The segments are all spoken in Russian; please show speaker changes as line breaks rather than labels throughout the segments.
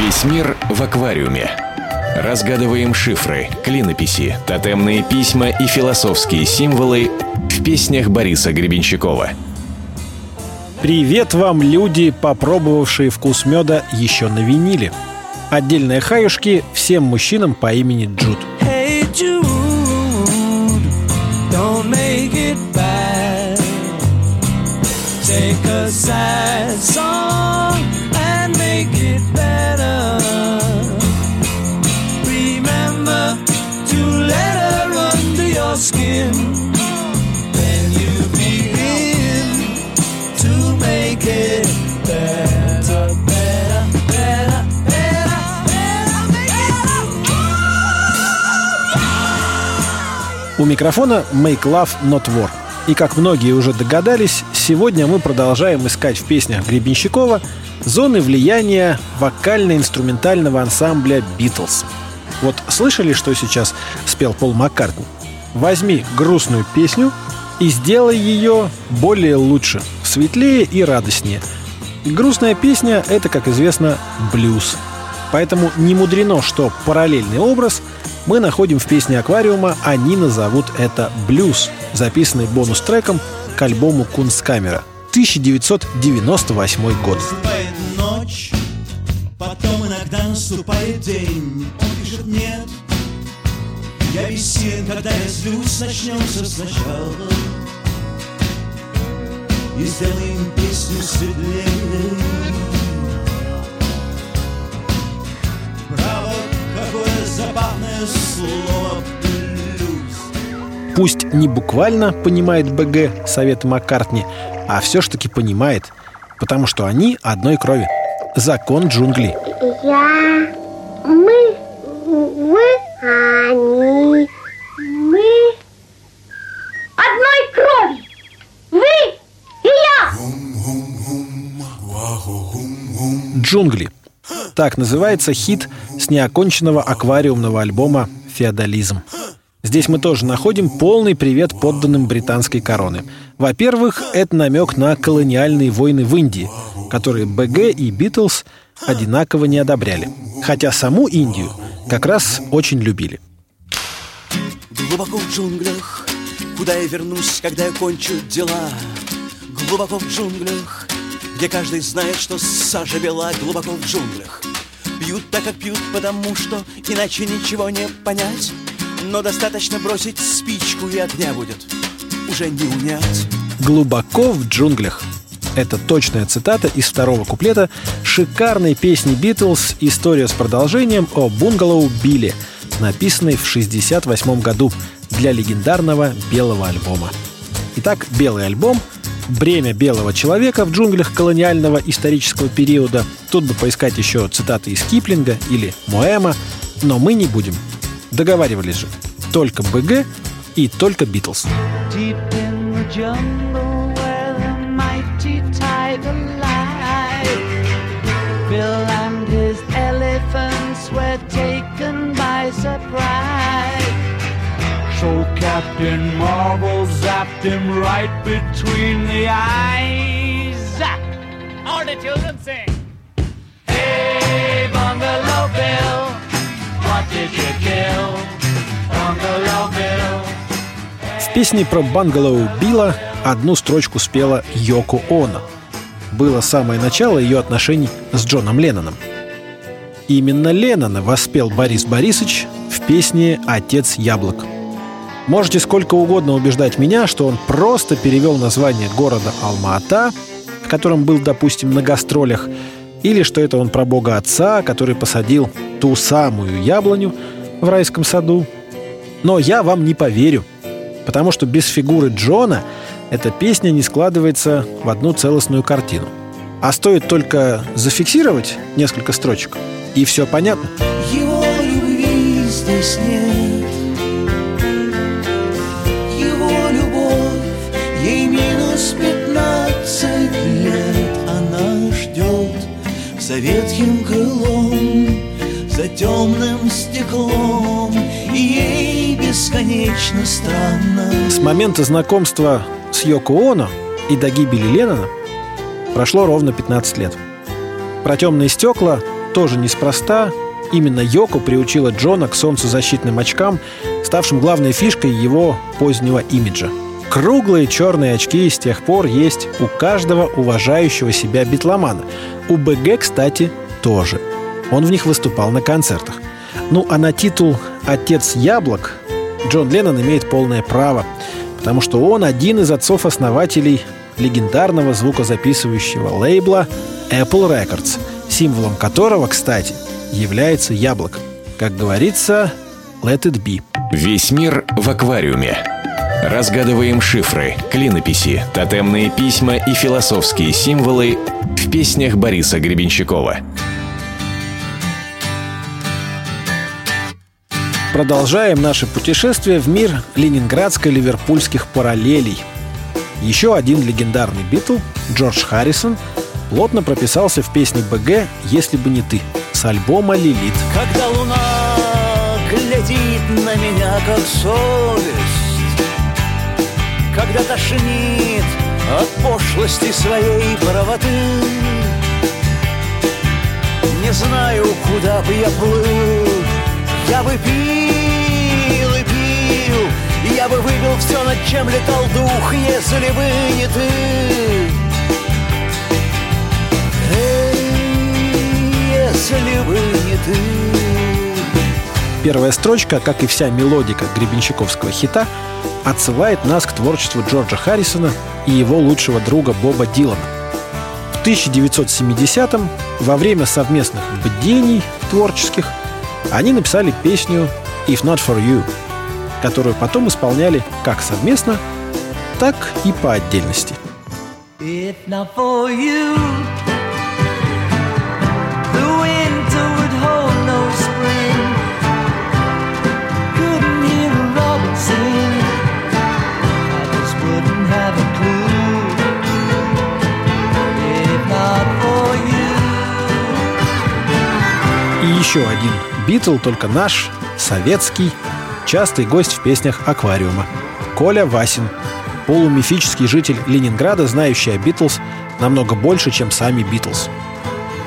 Весь мир в аквариуме. Разгадываем шифры, клинописи, тотемные письма и философские символы в песнях Бориса Гребенщикова.
Привет вам, люди, попробовавшие вкус меда еще на виниле. Отдельные хаюшки всем мужчинам по имени Джуд.
Hey Jude, don't make it bad. Take a sad song and make it better.
У микрофона Make Love Not War. И как многие уже догадались, сегодня мы продолжаем искать в песнях Гребенщикова зоны влияния вокально-инструментального ансамбля «Битлз». Вот слышали, что сейчас спел Пол Маккартни? Возьми грустную песню и сделай ее более лучше, светлее и радостнее. Грустная песня — это, как известно, блюз. Поэтому не мудрено, что параллельный образ мы находим в песне «Аквариума», они назовут это «блюз», записанный бонус-треком к альбому «Кунсткамера» 1998 год.
Наступает ночь, потом иногда наступает день. Он пишет нет, я бессилен, когда я злюсь, начнем все сначала. И сделаем песню светлее. Право, какое забавное слово.
Пусть не буквально понимает БГ советы Маккартни, а все ж таки понимает, потому что они одной крови. Закон джунглей.
Я, мы, вы, они, мы одной крови. Вы и я.
«Джунгли». Так называется хит с неоконченного аквариумного альбома «Феодализм». Здесь мы тоже находим полный привет подданным британской короны. Во-первых, это намек на колониальные войны в Индии, которые БГ и Битлз одинаково не одобряли. Хотя саму Индию как раз очень любили.
Глубоко в джунглях, куда я вернусь, когда я кончу дела. Глубоко в джунглях, где каждый знает, что сажа бела глубоко в джунглях. Пьют так, как пьют, потому что иначе ничего не понять. Но достаточно бросить спичку, и огня будет уже не унять.
«Глубоко в джунглях». Это точная цитата из второго куплета шикарной песни «Битлз» «История с продолжением» о бунгало Билли, написанной в 1968 году для легендарного белого альбома. Итак, белый альбом «Бремя белого человека в джунглях колониального исторического периода». Тут бы поискать еще цитаты из Киплинга или Моэма, но мы не будем. Договаривались же. Только БГ и только Битлз.
Deep in the jungle So Captain Marvel zapped him right between the eyes. All the children sing. Hey, Bungalow Bill, what did you kill? Bungalow Bill.
В песне про Бангалоу Билла одну строчку спела Йоко Оно. Было самое начало ее отношений с Джоном Ленноном. Именно Леннона воспел Борис Борисович в песне «Отец яблок». Можете сколько угодно убеждать меня, что он просто перевел название города Алма-Ата, в котором был, допустим, на гастролях, или что это он про Бога Отца, который посадил ту самую яблоню в райском саду. Но я вам не поверю, потому что без фигуры Джона эта песня не складывается в одну целостную картину. А стоит только зафиксировать несколько строчек, и все понятно.
Его любви здесь нет за ветхим крылом За темным стеклом И ей бесконечно странно
С момента знакомства с Йоко Оно и до гибели Леннона прошло ровно 15 лет. Про темные стекла тоже неспроста. Именно Йоко приучила Джона к солнцезащитным очкам, ставшим главной фишкой его позднего имиджа. Круглые черные очки с тех пор есть у каждого уважающего себя битломана. У БГ, кстати, тоже. Он в них выступал на концертах. Ну а на титул «Отец яблок» Джон Леннон имеет полное право, потому что он один из отцов-основателей легендарного звукозаписывающего лейбла Apple Records, символом которого, кстати, является яблоко. Как говорится, let it be.
Весь мир в аквариуме. Разгадываем шифры, клинописи, тотемные письма и философские символы в песнях Бориса Гребенщикова.
Продолжаем наше путешествие в мир ленинградско-ливерпульских параллелей. Еще один легендарный Битл, Джордж Харрисон, плотно прописался в песне БГ «Если бы не ты» с альбома «Лилит».
Когда луна глядит на меня, как совесть Когда тошнит от пошлости своей правоты Не знаю, куда бы я плыл. Я бы пил и пил Я бы выбил все, над чем летал дух Если бы не ты. Если бы не ты.
Первая строчка, как и вся мелодика гребенщиковского хита, отсылает нас к творчеству Джорджа Харрисона и его лучшего друга Боба Дилана. В 1970-м, во время совместных бдений творческих, они написали песню «If Not For You», которую потом исполняли как совместно, так и по отдельности.
If not for you, the winter
еще один Битл, только наш, советский, частый гость в песнях «Аквариума». Коля Васин, полумифический житель Ленинграда, знающий о Битлз намного больше, чем сами Битлз.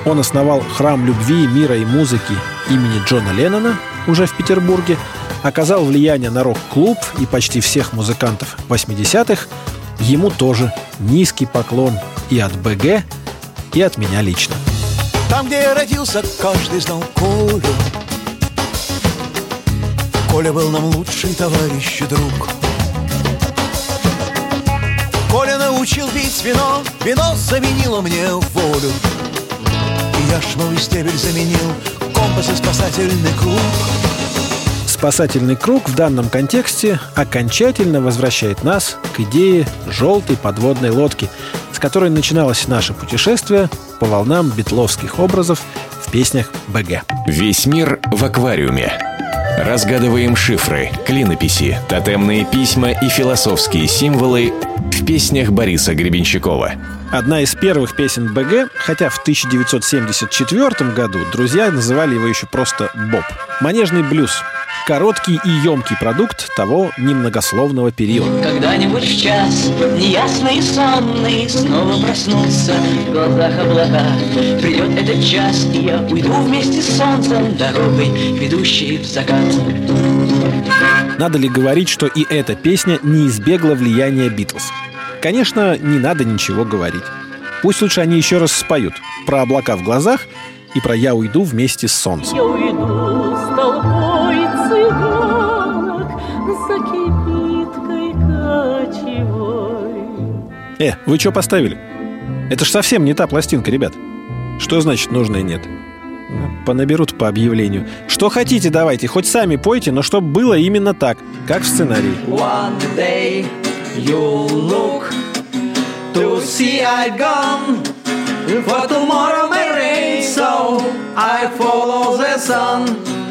Он основал храм любви, мира и музыки имени Джона Леннона уже в Петербурге, оказал влияние на рок-клуб и почти всех музыкантов 80-х. Ему тоже низкий поклон и от БГ, и от меня лично.
Там, где я родился, каждый знал Колю. Коля был нам лучший товарищ и друг. Коля научил пить вино Вино заменило мне волю. И я ж новый стебель заменил Компас и спасательный круг.
Спасательный круг в данном контексте окончательно возвращает нас к идее желтой подводной лодки, с которой начиналось наше путешествие по волнам битловских образов в песнях БГ.
Весь мир в аквариуме. Разгадываем шифры, клинописи, тотемные письма и философские символы в песнях Бориса Гребенщикова.
Одна из первых песен БГ, хотя в 1974 году друзья называли его еще просто «Боб». Манежный блюз. Короткий и емкий продукт того немногословного периода.
Когда-нибудь в час неясный и сонный Снова проснутся в глазах облака Придет этот час, и я уйду вместе с солнцем Дорогой, ведущей в закат
Надо ли говорить, что и эта песня не избегла влияния Битлз? Конечно, не надо ничего говорить. Пусть лучше они еще раз споют про облака в глазах и про «Я уйду вместе с солнцем».
Я уйду с толпой цыганок За кибиткой кочевой.
Э, вы что поставили? Это ж совсем не та пластинка, ребят. Что значит нужно и нет? Понаберут по объявлению. Что хотите, давайте, хоть сами пойте, но чтобы было именно так, как в сценарии.
One day you'll look to see I gone For tomorrow may rain so I follow the sun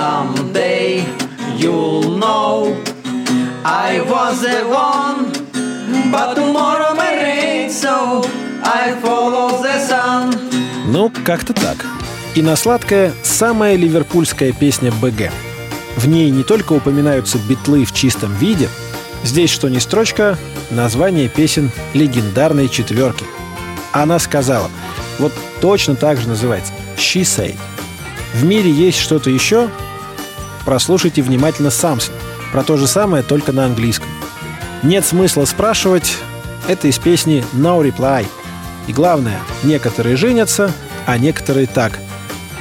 Someday you'll know I was the one But tomorrow may rain so I follow the sun
Ну, как-то так. И на сладкое самая ливерпульская песня БГ. В ней не только упоминаются битлы в чистом виде, здесь что ни строчка, название песен легендарной четверки. Она сказала, Вот точно так же называется. She said. В мире есть что-то еще? Прослушайте внимательно Самсон. Про то же самое, только на английском. Нет смысла спрашивать. Это из песни No Reply. И главное, некоторые женятся, а некоторые так.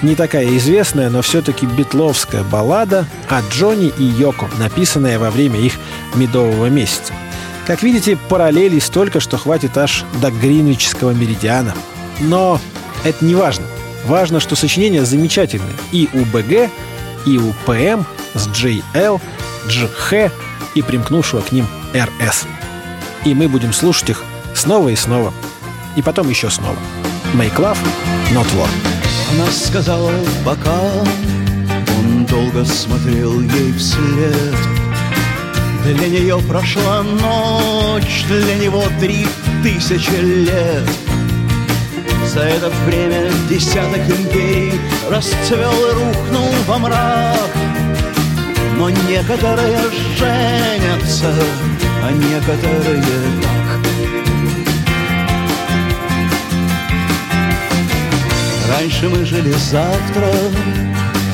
Не такая известная, но все-таки битловская баллада о Джонни и Йоко, написанная во время их медового месяца. Как видите, параллелей столько, что хватит аж до гринвичского меридиана. Но это не важно. Важно, что сочинения замечательные и у БГ, и у ПМ с JL, GH и примкнувшего к ним RS. И мы будем слушать их снова и снова. И потом еще снова. Make love, not war.
Она сказала пока Он долго смотрел ей вслед Для нее прошла ночь Для него три тысячи лет За это время десяток империй Расцвел и рухнул во мрак Но некоторые женятся А некоторые так Раньше мы жили завтра,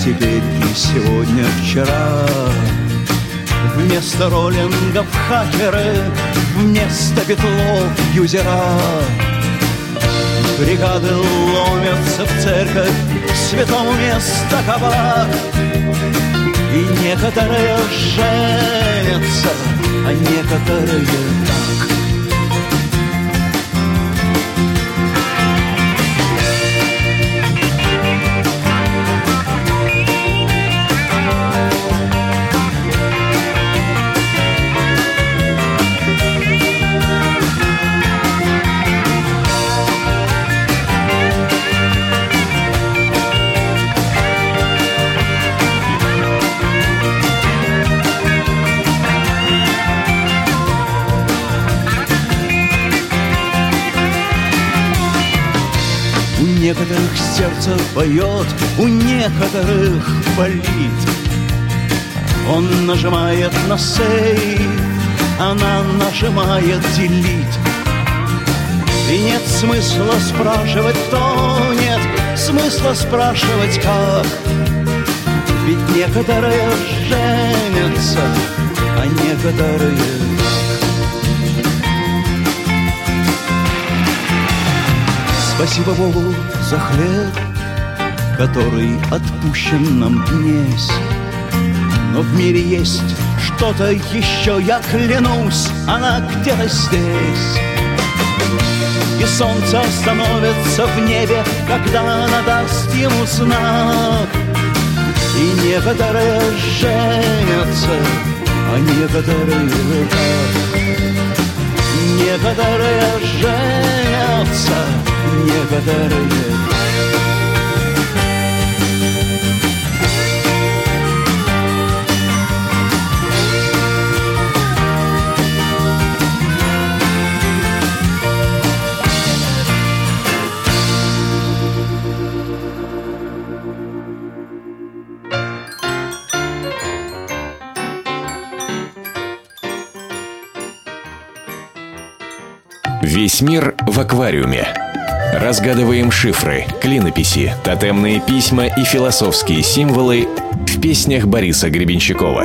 теперь и сегодня вчера. Вместо роллингов хакеры, вместо битлов юзера. Бригады ломятся в церковь, святому место кабак. И некоторые женятся, а некоторые так. Некоторых сердце поет, у некоторых болит. Он нажимает на сейф, она нажимает делить. И нет смысла спрашивать, кто, нет смысла спрашивать, как. Ведь некоторые женятся, а некоторые Спасибо Богу за хлеб, который отпущен нам днесь. Но в мире есть что-то еще, я клянусь, она где-то здесь. И солнце остановится в небе, когда она даст ему знак. И некоторые женятся, а некоторые так. Некоторые женятся, некоторые
Весь мир в аквариуме. Разгадываем шифры, клинописи, тотемные письма и философские символы в песнях Бориса Гребенщикова.